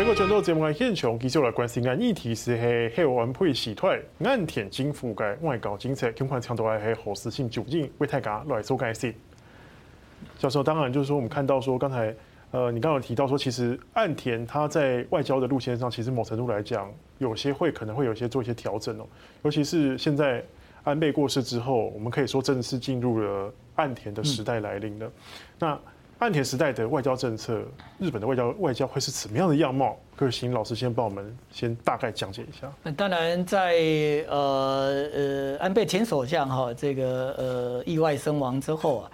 美国全球节目嘅现场，继续来关心嘅议题是系海安配洗脱岸田政府嘅外交政策，今款强度系系何时性究竟为大家来做解释。教授，当然就是说，我们看到说，刚才，呃，你刚刚有提到说，其实岸田他在外交的路线上，其实某程度来讲，有些会可能会有些做一些调整哦。尤其是现在安倍过世之后，我们可以说正式进入了岸田的时代来临了。那岸田时代的外交政策，日本的外交外交会是什么样的样貌？各位请老师先帮我们先大概讲解一下。那当然在，在呃呃安倍前首相哈这个呃意外身亡之后啊。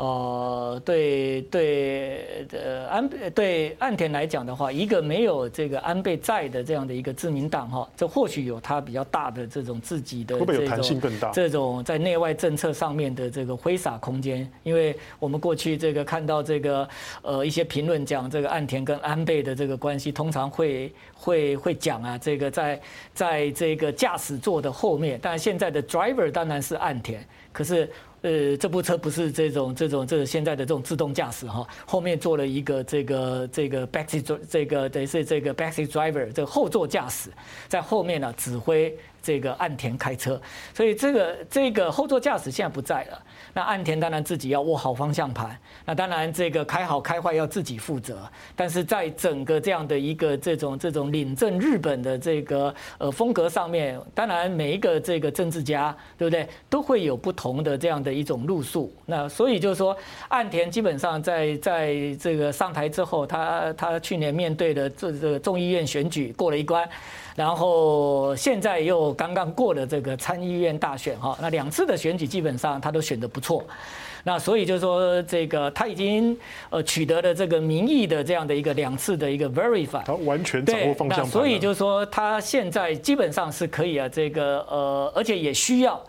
呃，对对，呃，安倍对岸田来讲的话，一个没有这个安倍在的这样的一个自民党哈，这或许有他比较大的这种自己的这种这种在内外政策上面的这个挥洒空间。因为我们过去这个看到这个呃一些评论讲这个岸田跟安倍的这个关系，通常会会会讲啊，这个在在这个驾驶座的后面，但现在的 driver 当然是岸田，可是。呃，这部车不是这种这种这个现在的这种自动驾驶哈，后面做了一个这个这个 backseat 这个等于是这个 backseat driver 这个后座驾驶，在后面呢指挥。这个岸田开车，所以这个这个后座驾驶现在不在了。那岸田当然自己要握好方向盘，那当然这个开好开坏要自己负责。但是在整个这样的一个这种这种领政日本的这个呃风格上面，当然每一个这个政治家对不对都会有不同的这样的一种路数。那所以就是说，岸田基本上在在这个上台之后，他他去年面对的这这个众议院选举过了一关。然后现在又刚刚过了这个参议院大选哈，那两次的选举基本上他都选得不错，那所以就是说这个他已经呃取得了这个民意的这样的一个两次的一个 verify，他完全掌握方向盘。所以就是说他现在基本上是可以啊，这个呃而且也需要。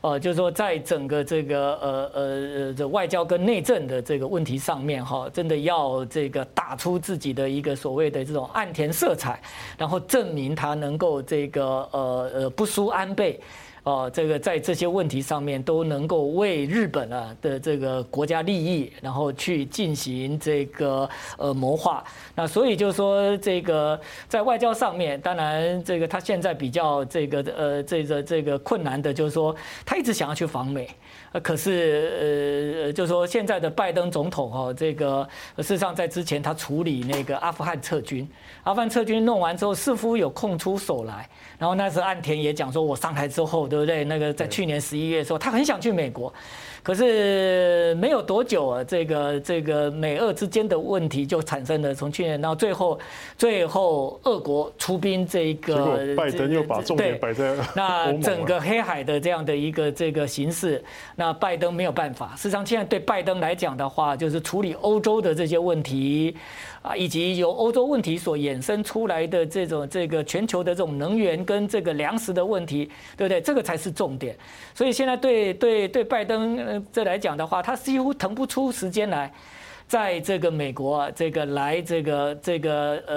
呃，就是说，在整个这个呃呃呃外交跟内政的这个问题上面，哈，真的要这个打出自己的一个所谓的这种暗田色彩，然后证明他能够这个呃呃不输安倍。哦，这个在这些问题上面都能够为日本啊的这个国家利益，然后去进行这个呃谋划。那所以就是说，这个在外交上面，当然这个他现在比较这个呃这个这个困难的，就是说他一直想要去访美。呃，可是呃，就是说现在的拜登总统哦，这个事实上在之前他处理那个阿富汗撤军，阿富汗撤军弄完之后，似乎有空出手来。然后那时候岸田也讲说，我上台之后，对不对？那个在去年十一月的时候，他很想去美国。可是没有多久啊，这个这个美俄之间的问题就产生了。从去年到最后，最后俄国出兵，这个拜登又把重点摆在那整个黑海的这样的一个这个形势，那拜登没有办法。事实上，现在对拜登来讲的话，就是处理欧洲的这些问题啊，以及由欧洲问题所衍生出来的这种这个全球的这种能源跟这个粮食的问题，对不对？这个才是重点。所以现在对对对拜登。这来讲的话，他几乎腾不出时间来。在这个美国啊，这个来这个这个呃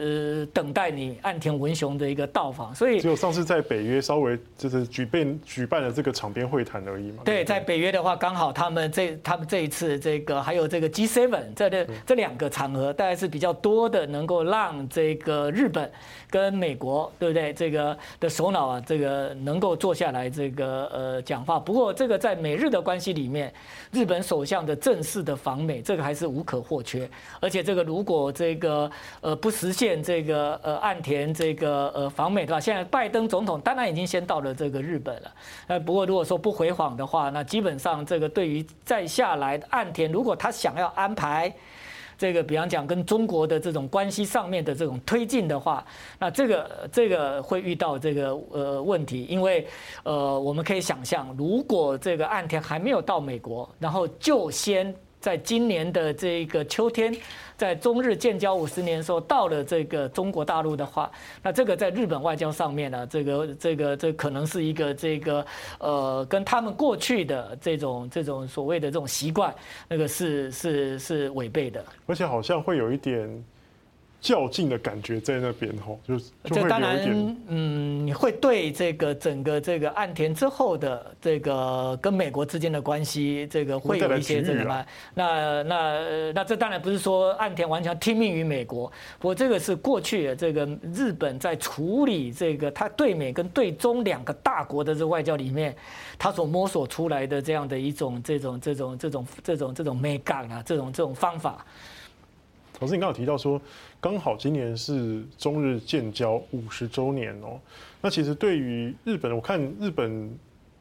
呃等待你岸田文雄的一个到访，所以只有上次在北约稍微就是举办举办了这个场边会谈而已嘛。对，在北约的话，刚好他们这他们这一次这个还有这个 G7 这的这两个场合，大概是比较多的，能够让这个日本跟美国对不对？这个的首脑啊，这个能够坐下来这个呃讲话。不过这个在美日的关系里面，日本首相的正式的访美这还是无可或缺，而且这个如果这个呃不实现这个呃岸田这个呃访美的话，现在拜登总统当然已经先到了这个日本了。呃，不过如果说不回访的话，那基本上这个对于再下来岸田，如果他想要安排。这个比方讲跟中国的这种关系上面的这种推进的话，那这个这个会遇到这个呃问题，因为呃我们可以想象，如果这个岸田还没有到美国，然后就先。在今年的这个秋天，在中日建交五十年的时候，到了这个中国大陆的话，那这个在日本外交上面呢，这个这个这可能是一个这个呃，跟他们过去的这种这种所谓的这种习惯，那个是是是违背的。而且好像会有一点较劲的感觉在那边吼，就是这当然，嗯，你会对这个整个这个岸田之后的这个跟美国之间的关系，这个会有一些这个嘛？那那那这当然不是说岸田完全听命于美国，不过这个是过去的这个日本在处理这个他对美跟对中两个大国的这个外交里面，他所摸索出来的这样的一种这种这种这种这种这种美感啊，这种这种方法。老师，你刚刚提到说，刚好今年是中日建交五十周年哦。那其实对于日本，我看日本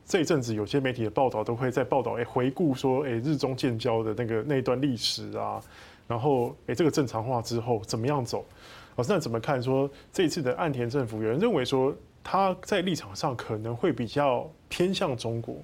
这一阵子有些媒体的报道都会在报道，哎，回顾说，哎，日中建交的那个那一段历史啊，然后，哎，这个正常化之后怎么样走？老师，那怎么看？说这一次的岸田政府，有人认为说他在立场上可能会比较偏向中国。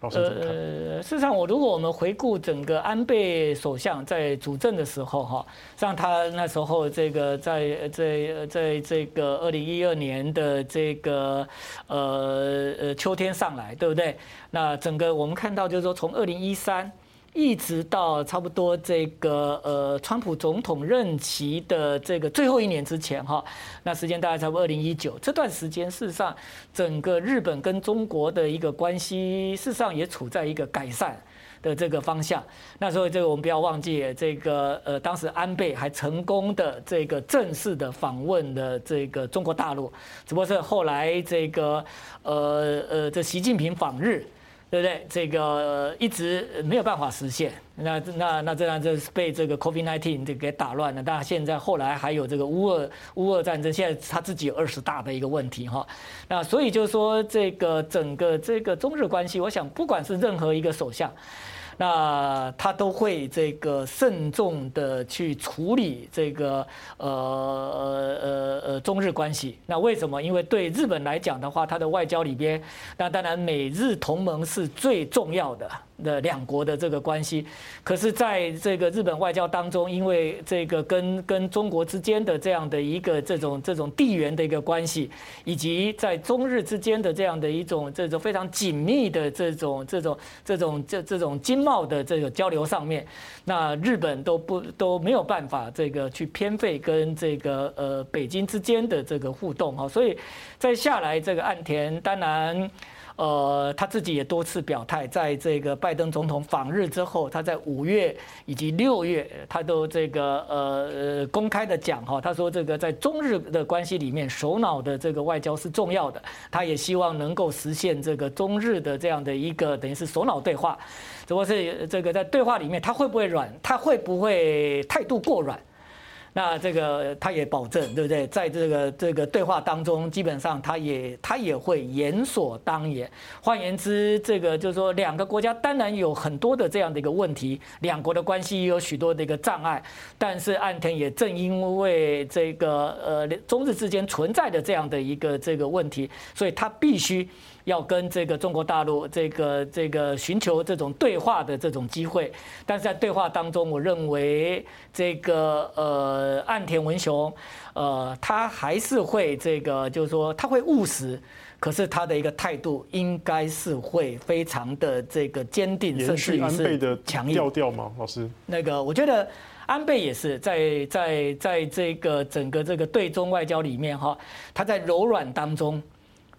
呃，事实上，我如果我们回顾整个安倍首相在主政的时候，哈，像他那时候这个在在在这个二零一二年的这个呃呃秋天上来，对不对？那整个我们看到就是说，从二零一三。一直到差不多这个呃，川普总统任期的这个最后一年之前哈，那时间大概差不多二零一九这段时间，事实上整个日本跟中国的一个关系，事实上也处在一个改善的这个方向。那所以这个我们不要忘记，这个呃，当时安倍还成功的这个正式的访问了这个中国大陆，只不过是后来这个呃呃，这习近平访日。对不对？这个一直没有办法实现，那那那这样就是被这个 COVID-19 这个给打乱了。当然现在后来还有这个乌俄乌俄战争，现在他自己有二十大的一个问题哈。那所以就是说，这个整个这个中日关系，我想不管是任何一个首相。那他都会这个慎重的去处理这个呃呃呃呃中日关系。那为什么？因为对日本来讲的话，它的外交里边，那当然美日同盟是最重要的。的两国的这个关系，可是在这个日本外交当中，因为这个跟跟中国之间的这样的一个这种这种地缘的一个关系，以及在中日之间的这样的一种这种非常紧密的这种这种这种这这种经贸的这个交流上面，那日本都不都没有办法这个去偏废跟这个呃北京之间的这个互动哈，所以再下来这个岸田当然。呃，他自己也多次表态，在这个拜登总统访日之后，他在五月以及六月，他都这个呃呃公开的讲哈，他说这个在中日的关系里面，首脑的这个外交是重要的，他也希望能够实现这个中日的这样的一个等于是首脑对话，只不过是这个在对话里面，他会不会软，他会不会态度过软？那这个他也保证，对不对？在这个这个对话当中，基本上他也他也会言所当言。换言之，这个就是说，两个国家当然有很多的这样的一个问题，两国的关系也有许多的一个障碍。但是岸田也正因为这个呃中日之间存在的这样的一个这个问题，所以他必须。要跟这个中国大陆这个这个寻求这种对话的这种机会，但是在对话当中，我认为这个呃岸田文雄，呃他还是会这个就是说他会务实，可是他的一个态度应该是会非常的这个坚定，甚至于是强硬调调吗？老师，那个我觉得安倍也是在在在这个整个这个对中外交里面哈，他在柔软当中。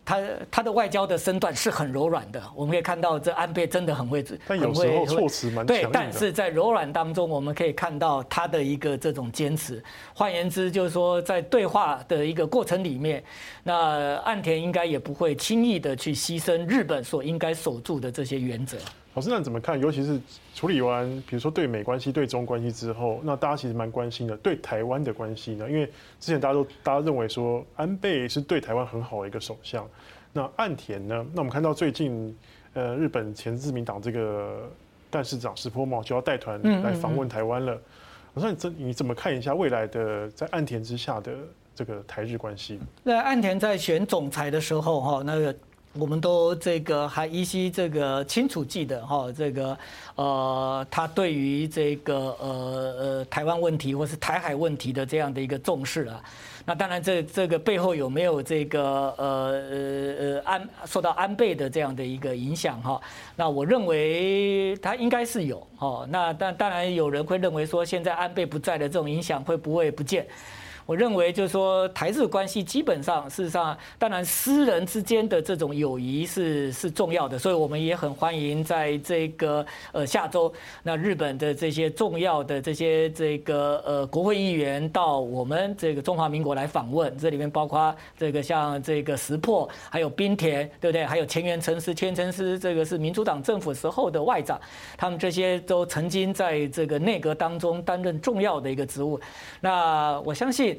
他他的外交的身段是很柔软的，我们可以看到这安倍真的很会，但有时候措辞蛮。对，但是在柔软当中，我们可以看到他的一个这种坚持。换言之，就是说在对话的一个过程里面，那岸田应该也不会轻易的去牺牲日本所应该守住的这些原则。老师，那你怎么看？尤其是处理完，比如说对美关系、对中关系之后，那大家其实蛮关心的，对台湾的关系呢？因为之前大家都大家认为说安倍是对台湾很好的一个首相，那岸田呢？那我们看到最近，呃，日本前自民党这个干事长石破茂就要带团来访问台湾了。我说你这你怎么看一下未来的在岸田之下的这个台日关系？那岸田在选总裁的时候，哈，那个。我们都这个还依稀这个清楚记得哈，这个呃，他对于这个呃呃台湾问题或是台海问题的这样的一个重视啊。那当然，这这个背后有没有这个呃呃呃安受到安倍的这样的一个影响哈？那我认为他应该是有哈。那但当然有人会认为说，现在安倍不在的这种影响会不会不见？我认为就是说台日关系基本上事实上，当然私人之间的这种友谊是是重要的，所以我们也很欢迎在这个呃下周那日本的这些重要的这些这个呃国会议员到我们这个中华民国来访问，这里面包括这个像这个石破，还有滨田，对不对？还有前原诚司，前原诚司这个是民主党政府时候的外长，他们这些都曾经在这个内阁当中担任重要的一个职务。那我相信。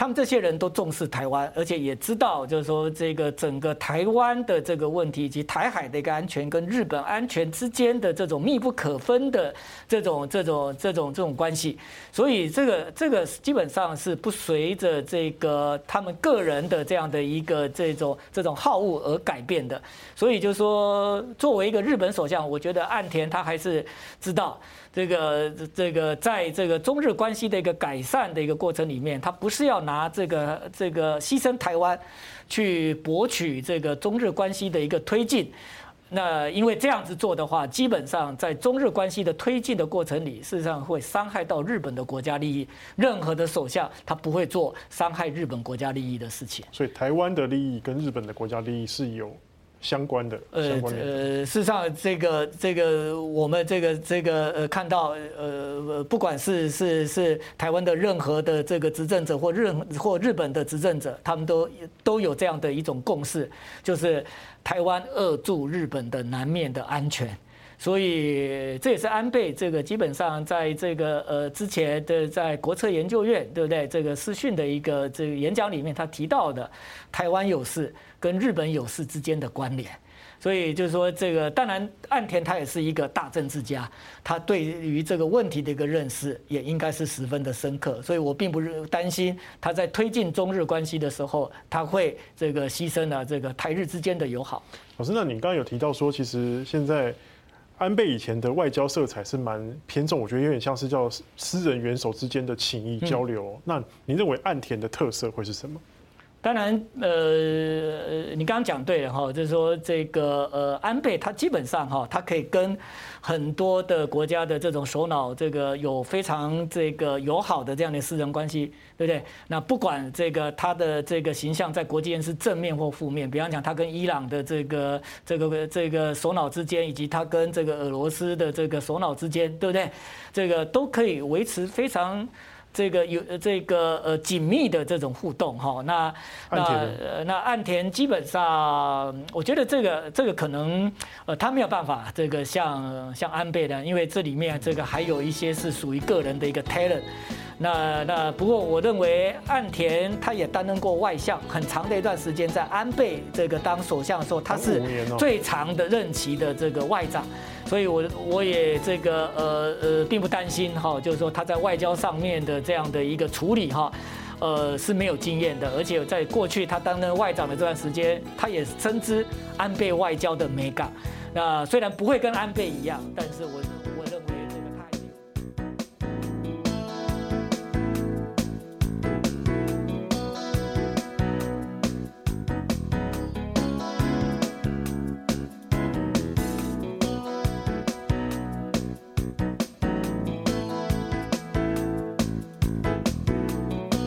他们这些人都重视台湾，而且也知道，就是说这个整个台湾的这个问题，以及台海的一个安全跟日本安全之间的这种密不可分的这种这种这种这种关系，所以这个这个基本上是不随着这个他们个人的这样的一个这种这种好恶而改变的。所以就是说，作为一个日本首相，我觉得岸田他还是知道。这个这个，在这个中日关系的一个改善的一个过程里面，他不是要拿拿这个这个牺牲台湾去博取这个中日关系的一个推进。那因为这样子做的话，基本上在中日关系的推进的过程里，事实上会伤害到日本的国家利益。任何的首相他不会做伤害日本国家利益的事情。所以台湾的利益跟日本的国家利益是有。相关的，呃呃，事实上，这个这个我们这个这个呃看到，呃不管是是是台湾的任何的这个执政者或任或日本的执政者，他们都都有这样的一种共识，就是台湾扼住日本的南面的安全。所以这也是安倍这个基本上在这个呃之前的在国策研究院对不对这个视讯的一个这个演讲里面他提到的台湾有事跟日本有事之间的关联，所以就是说这个当然岸田他也是一个大政治家，他对于这个问题的一个认识也应该是十分的深刻，所以我并不是担心他在推进中日关系的时候他会这个牺牲了这个台日之间的友好。老师，那你刚刚有提到说，其实现在。安倍以前的外交色彩是蛮偏重，我觉得有点像是叫私人元首之间的情谊交流。嗯、那你认为岸田的特色会是什么？当然，呃，你刚刚讲对了哈，就是说这个呃，安倍他基本上哈，他可以跟很多的国家的这种首脑，这个有非常这个友好的这样的私人关系，对不对？那不管这个他的这个形象在国际间是正面或负面，比方讲他跟伊朗的这个这个这个首脑之间，以及他跟这个俄罗斯的这个首脑之间，对不对？这个都可以维持非常。这个有这个呃紧密的这种互动哈，那那那岸田基本上，我觉得这个这个可能呃他没有办法这个像像安倍的，因为这里面这个还有一些是属于个人的一个 talent。那那不过我认为岸田他也担任过外相很长的一段时间，在安倍这个当首相的时候，他是最长的任期的这个外长。所以，我我也这个呃呃，并不担心哈，就是说他在外交上面的这样的一个处理哈，呃是没有经验的，而且在过去他担任外长的这段时间，他也深知安倍外交的美感。那虽然不会跟安倍一样，但是我。